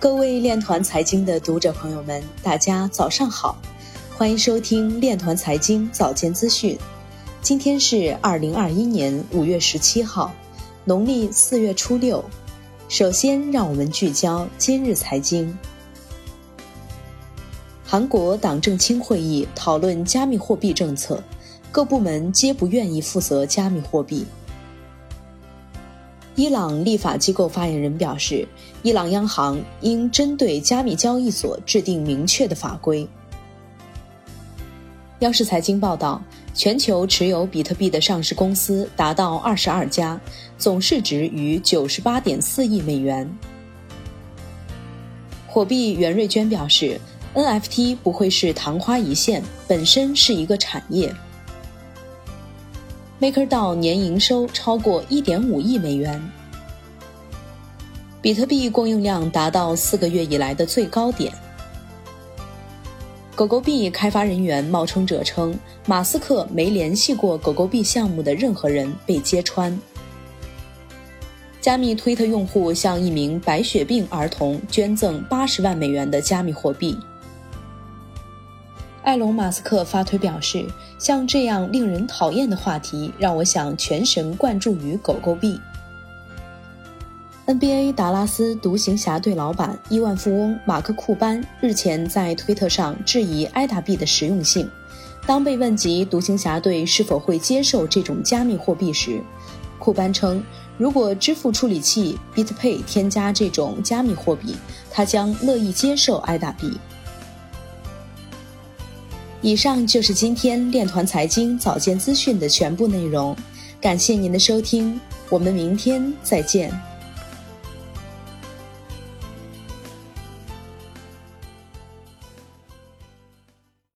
各位链团财经的读者朋友们，大家早上好，欢迎收听链团财经早间资讯。今天是二零二一年五月十七号，农历四月初六。首先，让我们聚焦今日财经。韩国党政青会议讨论加密货币政策，各部门皆不愿意负责加密货币。伊朗立法机构发言人表示，伊朗央行应针对加密交易所制定明确的法规。央视财经报道，全球持有比特币的上市公司达到二十二家，总市值逾九十八点四亿美元。火币袁瑞娟表示，NFT 不会是昙花一现，本身是一个产业。MakerDAO 年营收超过1.5亿美元，比特币供应量达到四个月以来的最高点。狗狗币开发人员冒充者称，马斯克没联系过狗狗币项目的任何人被揭穿。加密推特用户向一名白血病儿童捐赠80万美元的加密货币。埃隆·马斯克发推表示：“像这样令人讨厌的话题，让我想全神贯注于狗狗币。” NBA 达拉斯独行侠队老板、亿万富翁马克·库班日前在推特上质疑埃达币的实用性。当被问及独行侠队是否会接受这种加密货币时，库班称：“如果支付处理器 BitPay 添加这种加密货币，他将乐意接受埃达币。”以上就是今天链团财经早间资讯的全部内容，感谢您的收听，我们明天再见。